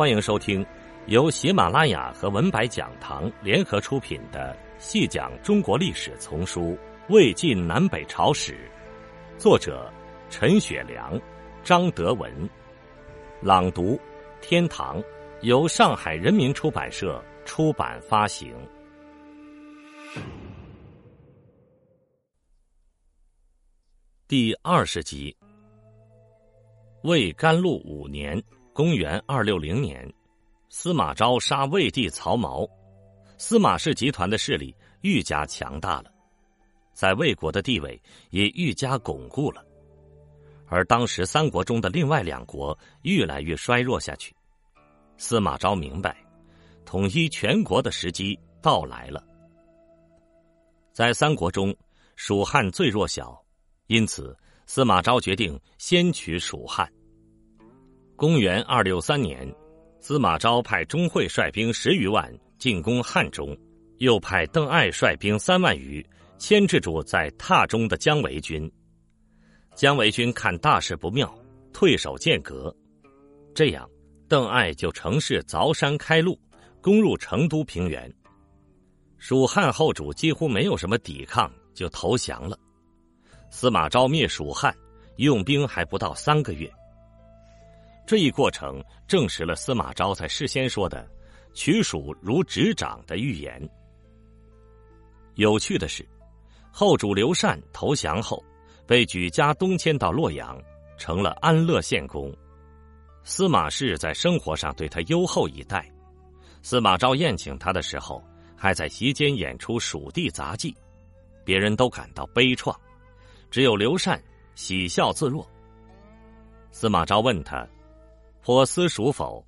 欢迎收听由喜马拉雅和文白讲堂联合出品的《细讲中国历史丛书·魏晋南北朝史》，作者陈雪良、张德文，朗读天堂，由上海人民出版社出版发行。第二十集，魏甘露五年。公元二六零年，司马昭杀魏帝曹髦，司马氏集团的势力愈加强大了，在魏国的地位也愈加巩固了。而当时三国中的另外两国越来越衰弱下去，司马昭明白，统一全国的时机到来了。在三国中，蜀汉最弱小，因此司马昭决定先取蜀汉。公元二六三年，司马昭派钟会率兵十余万进攻汉中，又派邓艾率兵三万余牵制住在榻中的姜维军。姜维军看大事不妙，退守剑阁。这样，邓艾就乘势凿山开路，攻入成都平原。蜀汉后主几乎没有什么抵抗，就投降了。司马昭灭蜀汉，用兵还不到三个月。这一过程证实了司马昭在事先说的“取蜀如指掌”的预言。有趣的是，后主刘禅投降后，被举家东迁到洛阳，成了安乐县公。司马氏在生活上对他优厚以待。司马昭宴请他的时候，还在席间演出蜀地杂技，别人都感到悲怆，只有刘禅喜笑自若。司马昭问他。颇思蜀否？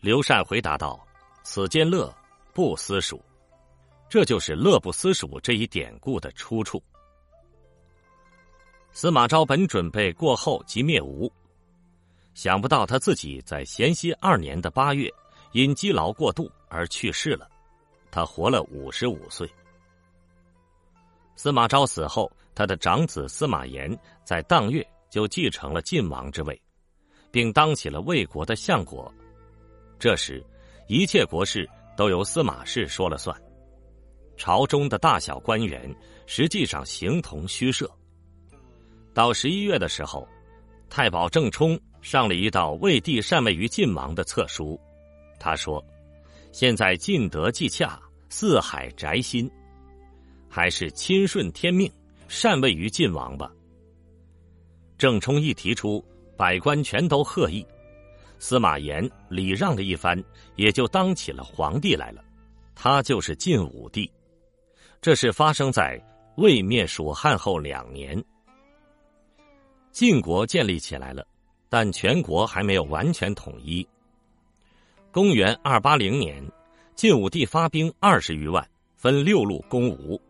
刘禅回答道：“此间乐，不思蜀。”这就是“乐不思蜀”这一典故的出处。司马昭本准备过后即灭吴，想不到他自己在咸熙二年的八月因积劳过度而去世了。他活了五十五岁。司马昭死后，他的长子司马炎在当月就继承了晋王之位。并当起了魏国的相国，这时，一切国事都由司马氏说了算，朝中的大小官员实际上形同虚设。到十一月的时候，太保郑冲上了一道魏帝禅位于晋王的册书，他说：“现在晋德既洽，四海宅心，还是亲顺天命，禅位于晋王吧。”郑冲一提出。百官全都贺意，司马炎礼让了一番，也就当起了皇帝来了。他就是晋武帝。这是发生在魏灭蜀汉后两年，晋国建立起来了，但全国还没有完全统一。公元二八零年，晋武帝发兵二十余万，分六路攻吴。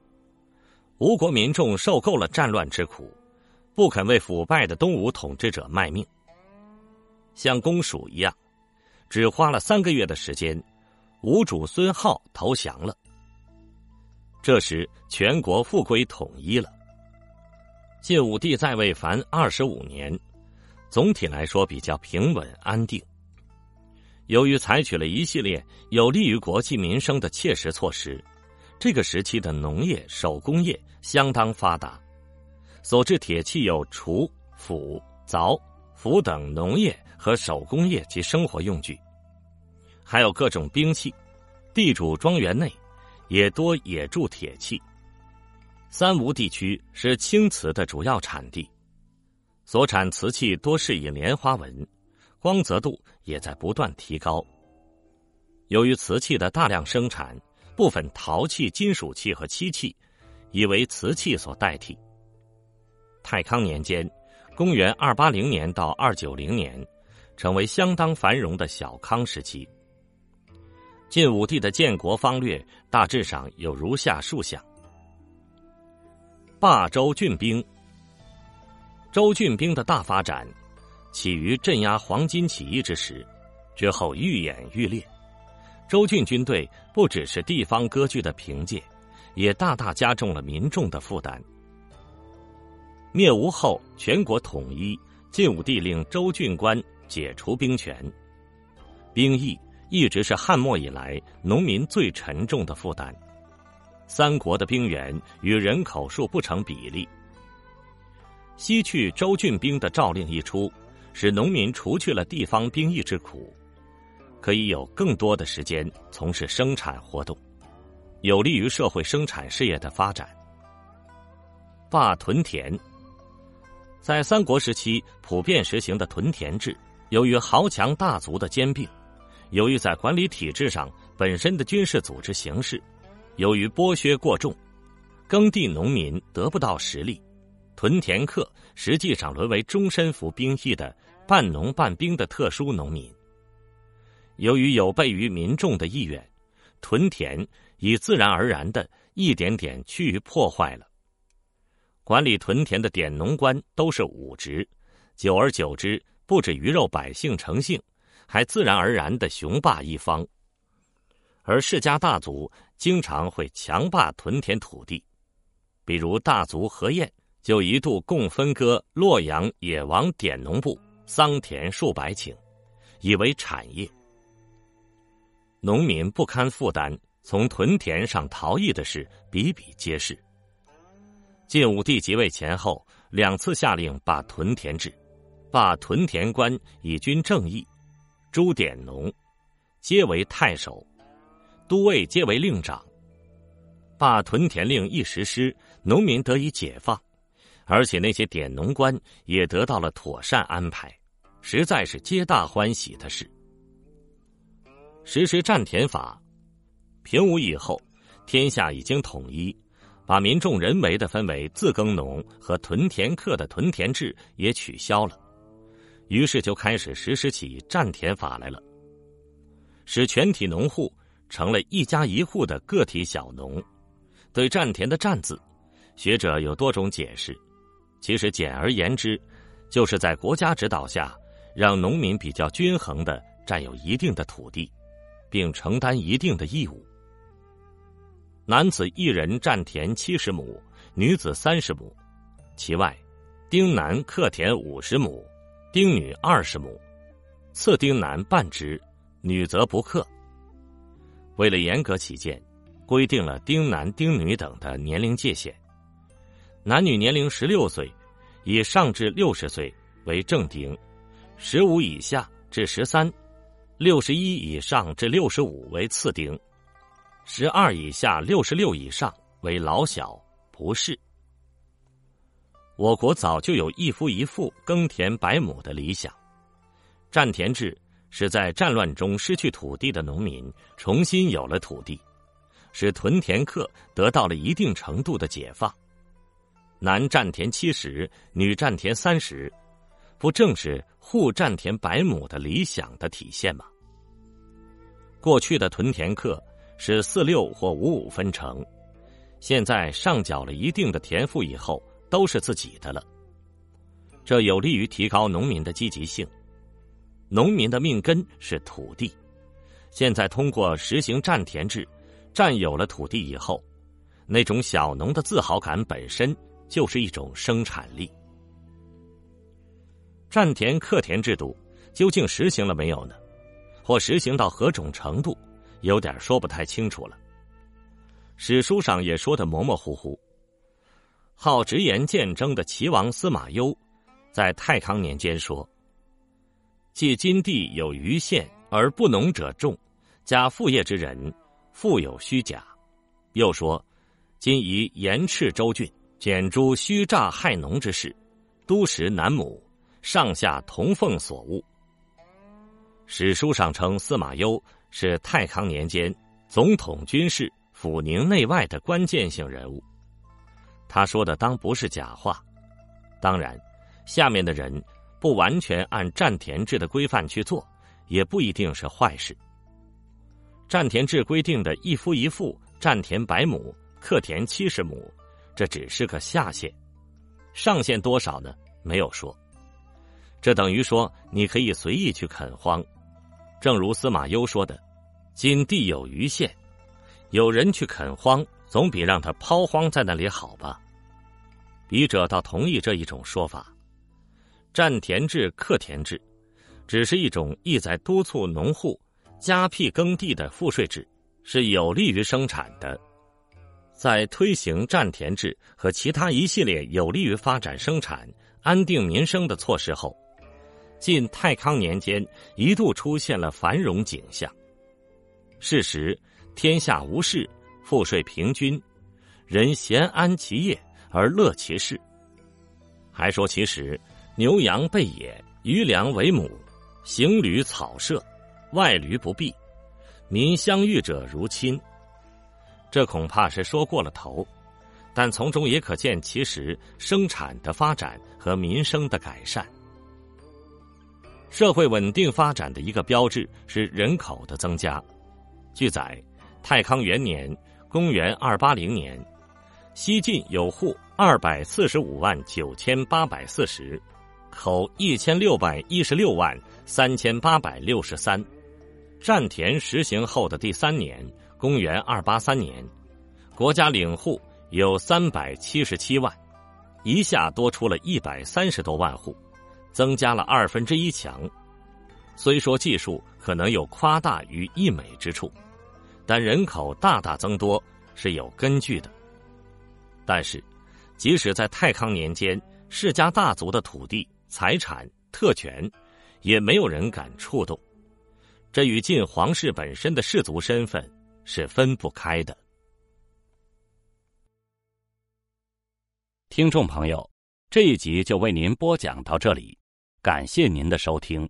吴国民众受够了战乱之苦。不肯为腐败的东吴统治者卖命，像公署一样，只花了三个月的时间，吴主孙皓投降了。这时全国复归统一了。晋武帝在位凡二十五年，总体来说比较平稳安定。由于采取了一系列有利于国计民生的切实措施，这个时期的农业、手工业相当发达。所制铁器有锄、斧、凿、斧等农业和手工业及生活用具，还有各种兵器。地主庄园内也多冶铸铁器。三吴地区是青瓷的主要产地，所产瓷器多是以莲花纹，光泽度也在不断提高。由于瓷器的大量生产，部分陶器、金属器和漆器已为瓷器所代替。太康年间，公元二八零年到二九零年，成为相当繁荣的小康时期。晋武帝的建国方略大致上有如下数项：霸州郡兵。州郡兵的大发展，起于镇压黄巾起义之时，之后愈演愈烈。州郡军队不只是地方割据的凭借，也大大加重了民众的负担。灭吴后，全国统一。晋武帝令州郡官解除兵权，兵役一直是汉末以来农民最沉重的负担。三国的兵源与人口数不成比例。西去州郡兵的诏令一出，使农民除去了地方兵役之苦，可以有更多的时间从事生产活动，有利于社会生产事业的发展。罢屯田，在三国时期普遍实行的屯田制，由于豪强大族的兼并，由于在管理体制上本身的军事组织形式。由于剥削过重，耕地农民得不到实力，屯田客实际上沦为终身服兵役的半农半兵的特殊农民。由于有悖于民众的意愿，屯田已自然而然的一点点趋于破坏了。管理屯田的典农官都是武职，久而久之，不止鱼肉百姓成性，还自然而然的雄霸一方。而世家大族经常会强霸屯田土地，比如大族何晏就一度共分割洛阳野王典农部桑田数百顷，以为产业。农民不堪负担，从屯田上逃逸的事比比皆是。晋武帝即位前后，两次下令罢屯田制，罢屯田官以军正义，诸典农皆为太守。都尉皆为令长，罢屯田令一实施，农民得以解放，而且那些典农官也得到了妥善安排，实在是皆大欢喜的事。实施占田法，平武以后，天下已经统一，把民众人为的分为自耕农和屯田客的屯田制也取消了，于是就开始实施起占田法来了，使全体农户。成了一家一户的个体小农，对占田的占字，学者有多种解释。其实简而言之，就是在国家指导下，让农民比较均衡的占有一定的土地，并承担一定的义务。男子一人占田七十亩，女子三十亩，其外，丁男克田五十亩，丁女二十亩，次丁男半之，女则不克。为了严格起见，规定了丁男丁女等的年龄界限。男女年龄十六岁以上至六十岁为正丁，十五以下至十三，六十一以上至六十五为次丁，十二以下六十六以上为老小，不是。我国早就有一夫一妇耕田百亩的理想，占田制。使在战乱中失去土地的农民重新有了土地，使屯田客得到了一定程度的解放。男占田七十，女占田三十，不正是户占田百亩的理想的体现吗？过去的屯田客是四六或五五分成，现在上缴了一定的田赋以后，都是自己的了。这有利于提高农民的积极性。农民的命根是土地，现在通过实行占田制，占有了土地以后，那种小农的自豪感本身就是一种生产力。占田克田制度究竟实行了没有呢？或实行到何种程度，有点说不太清楚了。史书上也说的模模糊糊。好直言谏争的齐王司马攸，在太康年间说。即今地有余县而不农者众，假副业之人，富有虚假。又说，今宜严斥州郡，减诸虚诈害农之事，都时南亩，上下同奉所务。史书上称司马攸是太康年间总统军事、抚宁内外的关键性人物。他说的当不是假话。当然，下面的人。不完全按占田制的规范去做，也不一定是坏事。占田制规定的一夫一妇占田百亩，克田七十亩，这只是个下限，上限多少呢？没有说。这等于说你可以随意去垦荒，正如司马攸说的：“今地有余县，有人去垦荒，总比让他抛荒在那里好吧？”笔者倒同意这一种说法。占田制、克田制，只是一种意在督促农户加辟耕地的赋税制是有利于生产的。在推行占田制和其他一系列有利于发展生产、安定民生的措施后，晋太康年间一度出现了繁荣景象。是时，天下无事，赋税平均，人闲安其业而乐其事。还说其实，牛羊备野，余粮为母，行旅草舍，外驴不避，民相遇者如亲。这恐怕是说过了头，但从中也可见其实生产的发展和民生的改善。社会稳定发展的一个标志是人口的增加。据载，太康元年（公元二八零年），西晋有户二百四十五万九千八百四十，口一千六百一十六万三千八百六十三。占田实行后的第三年（公元二八三年），国家领户有三百七十七万，一下多出了一百三十多万户，增加了二分之一强。虽说技术可能有夸大与溢美之处。但人口大大增多是有根据的。但是，即使在太康年间，世家大族的土地、财产、特权，也没有人敢触动。这与晋皇室本身的氏族身份是分不开的。听众朋友，这一集就为您播讲到这里，感谢您的收听。